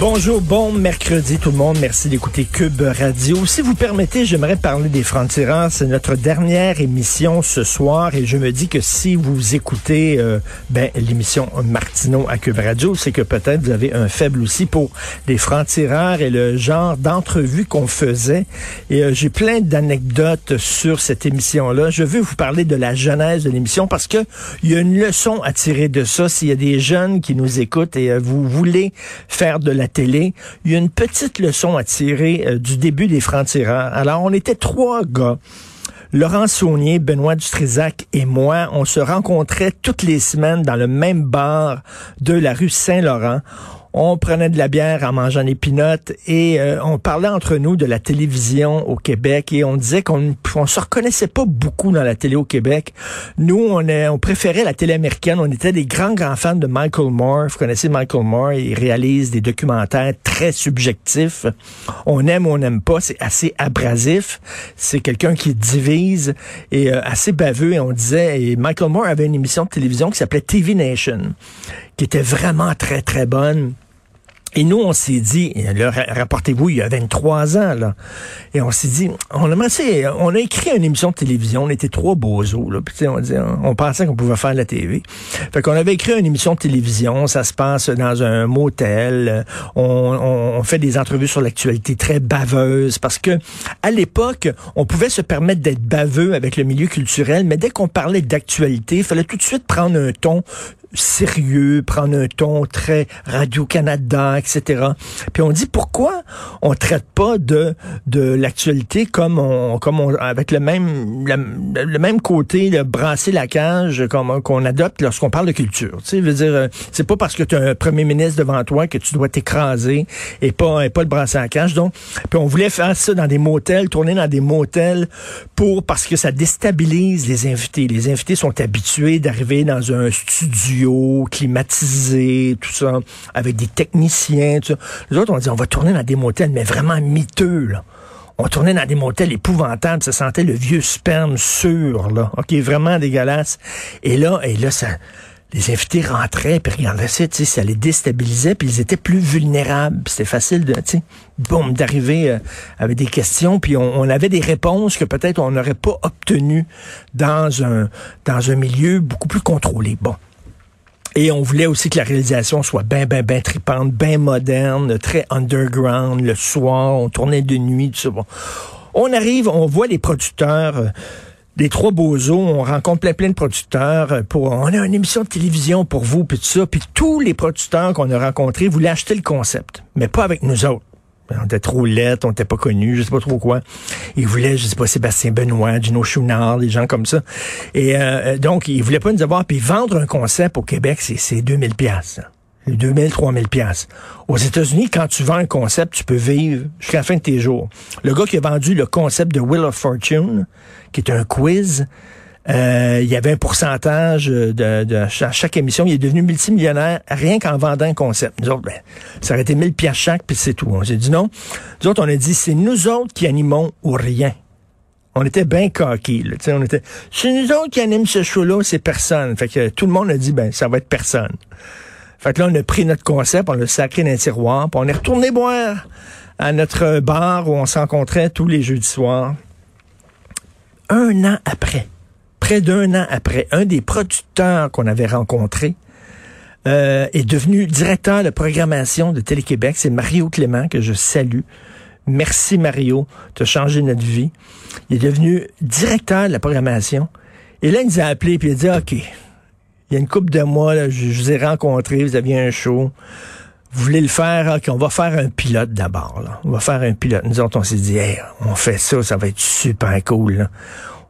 Bonjour, bon mercredi tout le monde. Merci d'écouter Cube Radio. Si vous permettez, j'aimerais parler des francs-tireurs. C'est notre dernière émission ce soir et je me dis que si vous écoutez euh, ben, l'émission Martineau à Cube Radio, c'est que peut-être vous avez un faible aussi pour les francs-tireurs et le genre d'entrevue qu'on faisait. Et euh, j'ai plein d'anecdotes sur cette émission-là. Je veux vous parler de la genèse de l'émission parce que il y a une leçon à tirer de ça. S'il y a des jeunes qui nous écoutent et euh, vous voulez faire de la télé, il y a une petite leçon à tirer euh, du début des francs-tireurs. Alors, on était trois gars. Laurent Saunier, Benoît Dutrisac et moi, on se rencontrait toutes les semaines dans le même bar de la rue Saint-Laurent on prenait de la bière en mangeant des pinottes et euh, on parlait entre nous de la télévision au Québec et on disait qu'on on se reconnaissait pas beaucoup dans la télé au Québec. Nous, on, est, on préférait la télé américaine. On était des grands, grands fans de Michael Moore. Vous connaissez Michael Moore. Il réalise des documentaires très subjectifs. On aime ou on n'aime pas. C'est assez abrasif. C'est quelqu'un qui divise et euh, assez baveux. Et on disait, et Michael Moore avait une émission de télévision qui s'appelait TV Nation qui était vraiment très, très bonne. Et nous, on s'est dit, rapportez-vous, il y a 23 ans, là. Et on s'est dit, on a on a écrit une émission de télévision, on était trois bozos, là. Puis, on, dit, on, pensait qu'on pouvait faire la TV. Fait qu'on avait écrit une émission de télévision, ça se passe dans un motel, on, on fait des entrevues sur l'actualité très baveuses, parce que, à l'époque, on pouvait se permettre d'être baveux avec le milieu culturel, mais dès qu'on parlait d'actualité, il fallait tout de suite prendre un ton sérieux, prendre un ton très Radio-Canada, etc. Puis on dit pourquoi on traite pas de de l'actualité comme on comme on avec le même le, même côté de brasser la cage qu'on adopte lorsqu'on parle de culture? Tu sais, veut dire euh, c'est pas parce que tu as un premier ministre devant toi que tu dois t'écraser et pas et pas le brasser la cage. Donc puis on voulait faire ça dans des motels, tourner dans des motels pour parce que ça déstabilise les invités. Les invités sont habitués d'arriver dans un studio climatisé, tout ça, avec des techniciens, tout ça. Les autres, on dit, on va tourner dans des motels, mais vraiment miteux, là. On tournait dans des motels épouvantables, ça sentait le vieux sperme sûr, là. OK, vraiment dégueulasse. Et là, et là, ça, les invités rentraient puis regardaient ça, tu sais, ça les déstabilisait puis ils étaient plus vulnérables. C'était facile de, tu sais, boum, d'arriver euh, avec des questions puis on, on, avait des réponses que peut-être on n'aurait pas obtenues dans un dans un milieu beaucoup plus contrôlé. Bon. Et on voulait aussi que la réalisation soit bien, bien, bien tripante, bien moderne, très underground, le soir, on tournait de nuit, tout ça. On arrive, on voit les producteurs... Euh, des trois beaux os, on rencontre plein plein de producteurs euh, pour on a une émission de télévision pour vous puis tout ça. Puis tous les producteurs qu'on a rencontrés voulaient acheter le concept mais pas avec nous autres on était trop lettres, on n'était pas connus, je sais pas trop quoi. Ils voulaient, je sais pas, Sébastien Benoît, Gino Chouinard, des gens comme ça. Et euh, donc, ils voulaient pas nous avoir. Puis vendre un concept au Québec, c'est 2000 pièces. 2000, 3000 pièces. Aux États-Unis, quand tu vends un concept, tu peux vivre jusqu'à la fin de tes jours. Le gars qui a vendu le concept de Wheel of Fortune, qui est un quiz, euh, il y avait un pourcentage de, de, chaque émission. Il est devenu multimillionnaire rien qu'en vendant un concept. Nous autres, ben, ça aurait été 1000 pièces chaque, puis c'est tout. On s'est dit non. Nous autres, on a dit, c'est nous autres qui animons ou rien. On était bien coqués. Là, on était, c'est nous autres qui animons ce show-là, c'est personne. Fait que tout le monde a dit, ben, ça va être personne. Fait que là, on a pris notre concept, on l'a sacré dans un tiroir, puis on est retourné boire à notre bar où on se rencontrait tous les jeudis soirs. Un an après, près d'un an après, un des producteurs qu'on avait rencontré euh, est devenu directeur de programmation de Télé-Québec. C'est Mario Clément que je salue. Merci Mario, tu as changé notre vie. Il est devenu directeur de la programmation. Et là, il nous a appelé et il a dit, OK, il y a une couple de mois, je, vous ai rencontré, vous aviez un show. Vous voulez le faire, OK, on va faire un pilote d'abord. On va faire un pilote. Nous autres, on s'est dit, on fait ça, ça va être super cool.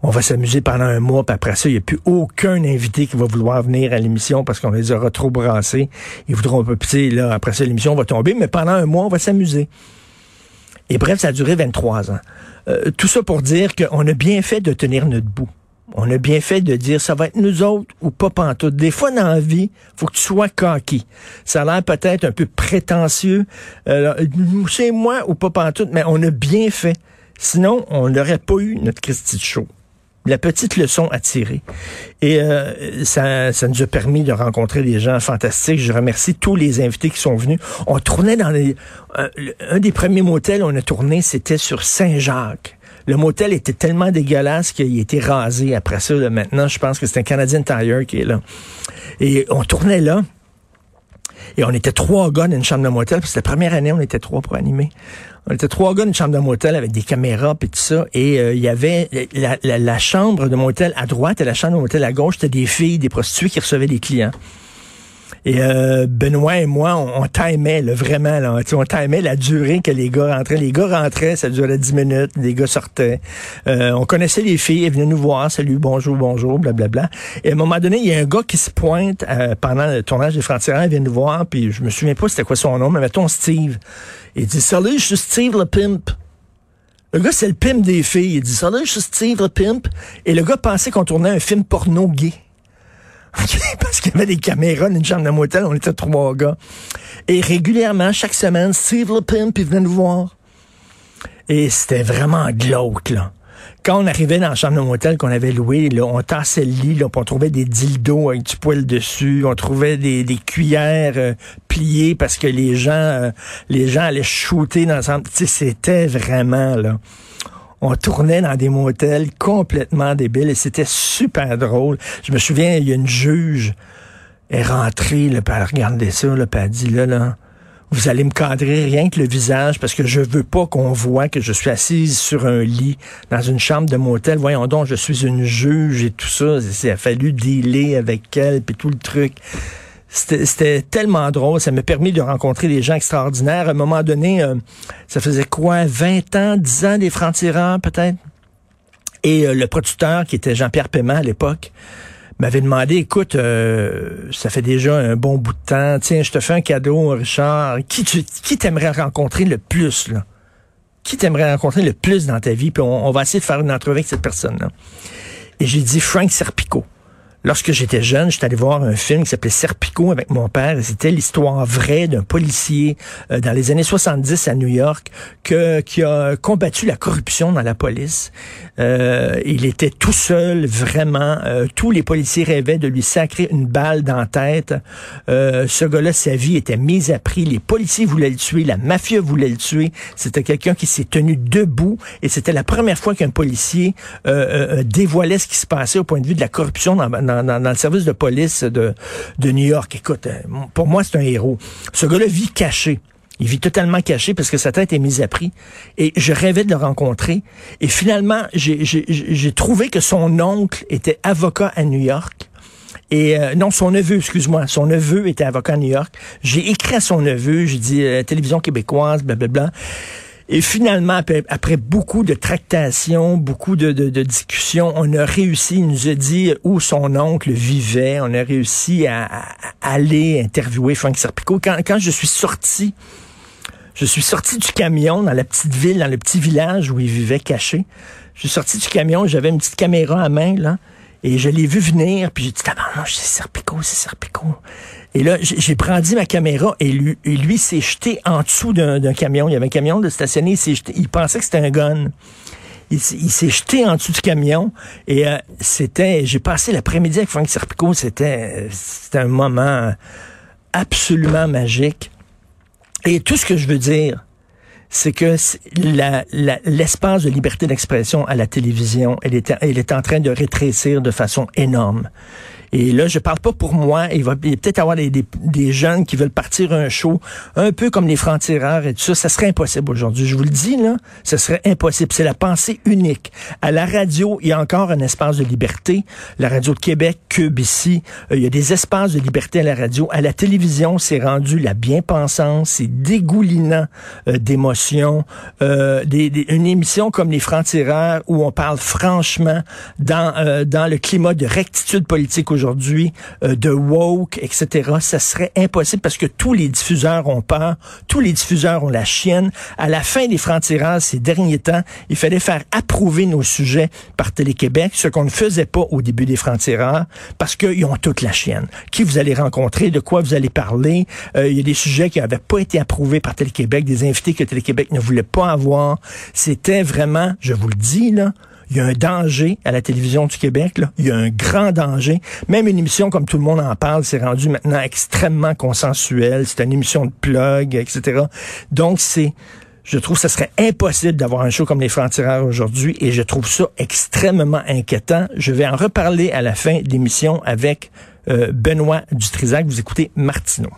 On va s'amuser pendant un mois, puis après ça, il n'y a plus aucun invité qui va vouloir venir à l'émission parce qu'on les aura trop brassés. Ils voudront un sais, là, après ça, l'émission va tomber, mais pendant un mois, on va s'amuser. Et bref, ça a duré 23 ans. Euh, tout ça pour dire qu'on a bien fait de tenir notre bout. On a bien fait de dire ça va être nous autres ou pas pantoute. Des fois dans la vie, faut que tu sois coquille. Ça a l'air peut-être un peu prétentieux. Euh, c'est moi ou pas pantoute, mais on a bien fait. Sinon, on n'aurait pas eu notre Christy de Show. La petite leçon à tirer. Et euh, ça, ça nous a permis de rencontrer des gens fantastiques. Je remercie tous les invités qui sont venus. On tournait dans les... Un, un des premiers motels on a tourné, c'était sur Saint-Jacques. Le motel était tellement dégueulasse qu'il a été rasé après ça. Là, maintenant, je pense que c'est un Canadian Tire qui est là. Et on tournait là. Et on était trois gars dans une chambre de motel. C'était la première année, on était trois pour animer. On était trois gars dans une chambre de motel avec des caméras et tout ça. Et euh, il y avait la, la, la, chambre de motel à droite et la chambre de motel à gauche. C'était des filles, des prostituées qui recevaient des clients. Et euh, Benoît et moi, on, on timait là, vraiment, là, on timait la durée que les gars rentraient. Les gars rentraient, ça durait 10 minutes, les gars sortaient. Euh, on connaissait les filles, elles venaient nous voir, salut, bonjour, bonjour, blablabla. Et à un moment donné, il y a un gars qui se pointe euh, pendant le tournage des Frontières, il vient nous voir, puis je me souviens pas c'était quoi son nom, mais mettons Steve. Il dit, salut, je suis Steve le pimp. Le gars, c'est le pimp des filles. Il dit, salut, je suis Steve le pimp. Et le gars pensait qu'on tournait un film porno gay. Parce qu'il y avait des caméras dans une chambre de motel, on était trois gars. Et régulièrement, chaque semaine, Steve le Pimp, il venait nous voir. Et c'était vraiment glauque, là. Quand on arrivait dans la chambre de motel qu'on avait loué, là, on tassait le lit, là, on trouvait des dildos avec du poil dessus, on trouvait des, des cuillères euh, pliées parce que les gens, euh, les gens allaient shooter dans le c'était vraiment, là on tournait dans des motels complètement débiles et c'était super drôle. Je me souviens, il y a une juge est rentrée, là, puis elle regardait ça, là, puis dit là, là, vous allez me cadrer rien que le visage parce que je veux pas qu'on voit que je suis assise sur un lit dans une chambre de motel. Voyons donc, je suis une juge et tout ça. Il a fallu dealer avec elle puis tout le truc. C'était tellement drôle. Ça m'a permis de rencontrer des gens extraordinaires. À un moment donné, euh, ça faisait quoi, 20 ans, 10 ans des francs-tireurs peut-être? Et euh, le producteur, qui était Jean-Pierre Paiement à l'époque, m'avait demandé, écoute, euh, ça fait déjà un bon bout de temps, tiens, je te fais un cadeau, Richard. Qui, tu, qui t'aimerais rencontrer le plus, là? Qui t'aimerais rencontrer le plus dans ta vie? Puis on, on va essayer de faire une entrevue avec cette personne-là. Et j'ai dit Frank Serpico. Lorsque j'étais jeune, j'étais allé voir un film qui s'appelait Serpico avec mon père. C'était l'histoire vraie d'un policier euh, dans les années 70 à New York qui a combattu la corruption dans la police. Euh, il était tout seul, vraiment. Euh, tous les policiers rêvaient de lui sacrer une balle dans la tête. Euh, ce gars-là, sa vie était mise à prix. Les policiers voulaient le tuer, la mafia voulait le tuer. C'était quelqu'un qui s'est tenu debout et c'était la première fois qu'un policier dévoilait ce qui se passait au point de vue de la corruption dans dans, le service de police de, de New York. Écoute, pour moi, c'est un héros. Ce gars-là vit caché. Il vit totalement caché parce que sa tête est mise à prix. Et je rêvais de le rencontrer. Et finalement, j'ai trouvé que son oncle était avocat à New York. Et euh, non, son neveu, excuse-moi, son neveu était avocat à New York. J'ai écrit à son neveu, j'ai dit euh, télévision québécoise, blablabla. Bla, bla. Et finalement, après, beaucoup de tractations, beaucoup de, discussions, on a réussi, il nous a dit où son oncle vivait, on a réussi à, à aller interviewer Frank Serpico. Quand, quand je suis sorti, je suis sorti du camion dans la petite ville, dans le petit village où il vivait caché. Je suis sorti du camion, j'avais une petite caméra à main, là, et je l'ai vu venir, puis j'ai dit, tabarnouche, c'est Serpico, c'est Serpico. Et là, j'ai brandi ma caméra et lui, s'est jeté en dessous d'un camion. Il y avait un camion de stationné, il pensait que c'était un gun. Il, s'est jeté en dessous du camion et euh, c'était, j'ai passé l'après-midi avec Frank Serpico, c'était un moment absolument magique. Et tout ce que je veux dire, c'est que l'espace de liberté d'expression à la télévision, elle est, est en train de rétrécir de façon énorme. Et là, je parle pas pour moi. Il va, peut-être avoir des, des, jeunes qui veulent partir un show, un peu comme les francs-tireurs et tout ça. Ça serait impossible aujourd'hui. Je vous le dis, là, ce serait impossible. C'est la pensée unique. À la radio, il y a encore un espace de liberté. La radio de Québec, Cube ici, euh, il y a des espaces de liberté à la radio. À la télévision, c'est rendu la bien-pensance, c'est dégoulinant euh, d'émotions. Euh, des, une émission comme les francs-tireurs où on parle franchement dans, euh, dans le climat de rectitude politique aujourd'hui, euh, de woke, etc., ça serait impossible parce que tous les diffuseurs ont peur, tous les diffuseurs ont la chienne. À la fin des francs-tireurs, ces derniers temps, il fallait faire approuver nos sujets par Télé-Québec, ce qu'on ne faisait pas au début des francs-tireurs, parce qu'ils ont toute la chienne. Qui vous allez rencontrer, de quoi vous allez parler? Euh, il y a des sujets qui n'avaient pas été approuvés par Télé-Québec, des invités que Télé-Québec ne voulait pas avoir. C'était vraiment, je vous le dis, là, il y a un danger à la télévision du Québec. Là. Il y a un grand danger. Même une émission comme tout le monde en parle, c'est rendu maintenant extrêmement consensuel. C'est une émission de plug, etc. Donc, c'est... Je trouve que ce serait impossible d'avoir un show comme les francs-tireurs aujourd'hui et je trouve ça extrêmement inquiétant. Je vais en reparler à la fin de l'émission avec euh, Benoît Dutrisac. Vous écoutez Martineau.